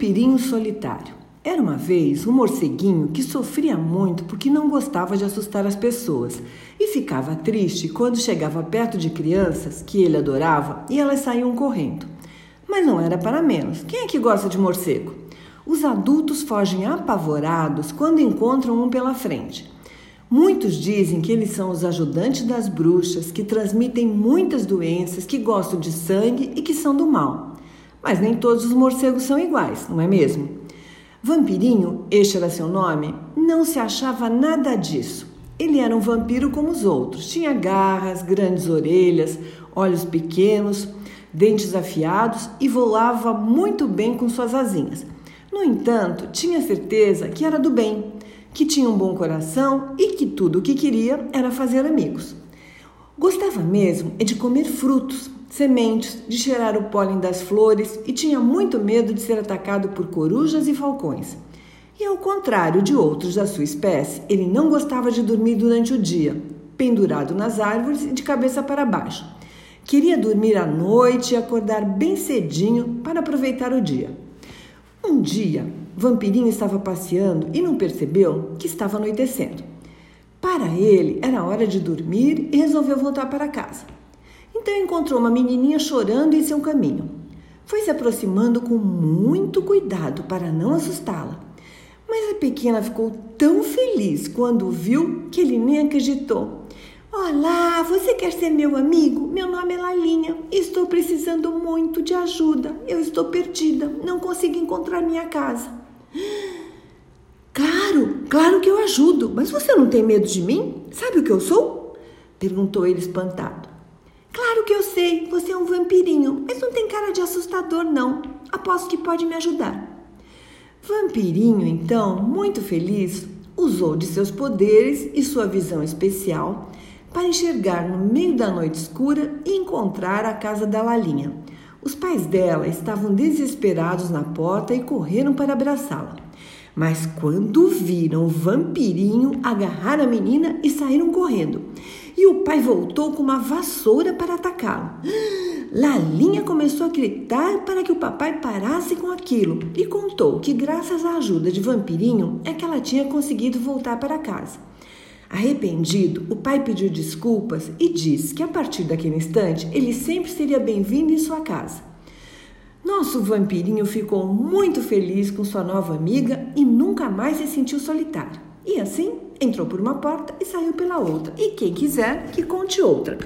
vampirinho solitário. Era uma vez um morceguinho que sofria muito porque não gostava de assustar as pessoas e ficava triste quando chegava perto de crianças que ele adorava e elas saíam correndo. Mas não era para menos. Quem é que gosta de morcego? Os adultos fogem apavorados quando encontram um pela frente. Muitos dizem que eles são os ajudantes das bruxas, que transmitem muitas doenças, que gostam de sangue e que são do mal. Mas nem todos os morcegos são iguais, não é mesmo? Vampirinho, este era seu nome, não se achava nada disso. Ele era um vampiro como os outros. Tinha garras, grandes orelhas, olhos pequenos, dentes afiados e voava muito bem com suas asinhas. No entanto, tinha certeza que era do bem, que tinha um bom coração e que tudo o que queria era fazer amigos. Gostava mesmo é de comer frutos, sementes, de cheirar o pólen das flores e tinha muito medo de ser atacado por corujas e falcões. E ao contrário de outros da sua espécie, ele não gostava de dormir durante o dia, pendurado nas árvores e de cabeça para baixo. Queria dormir à noite e acordar bem cedinho para aproveitar o dia. Um dia, Vampirinho estava passeando e não percebeu que estava anoitecendo. Para ele, era hora de dormir e resolveu voltar para casa. Então encontrou uma menininha chorando em seu caminho. Foi se aproximando com muito cuidado para não assustá-la. Mas a pequena ficou tão feliz quando viu que ele nem acreditou. Olá, você quer ser meu amigo? Meu nome é Lalinha. Estou precisando muito de ajuda. Eu estou perdida. Não consigo encontrar minha casa. Claro, claro que eu ajudo. Mas você não tem medo de mim? Sabe o que eu sou? Perguntou ele espantado. Que eu sei, você é um vampirinho, mas não tem cara de assustador, não. Aposto que pode me ajudar. Vampirinho, então, muito feliz, usou de seus poderes e sua visão especial para enxergar no meio da noite escura e encontrar a casa da Lalinha. Os pais dela estavam desesperados na porta e correram para abraçá-la. Mas quando viram o vampirinho, agarraram a menina e saíram correndo. E o pai voltou com uma vassoura para atacá-lo. Lalinha começou a gritar para que o papai parasse com aquilo e contou que, graças à ajuda de Vampirinho, é que ela tinha conseguido voltar para casa. Arrependido, o pai pediu desculpas e disse que a partir daquele instante ele sempre seria bem-vindo em sua casa. Nosso vampirinho ficou muito feliz com sua nova amiga e nunca mais se sentiu solitário. E assim entrou por uma porta e saiu pela outra. E quem quiser que conte outra.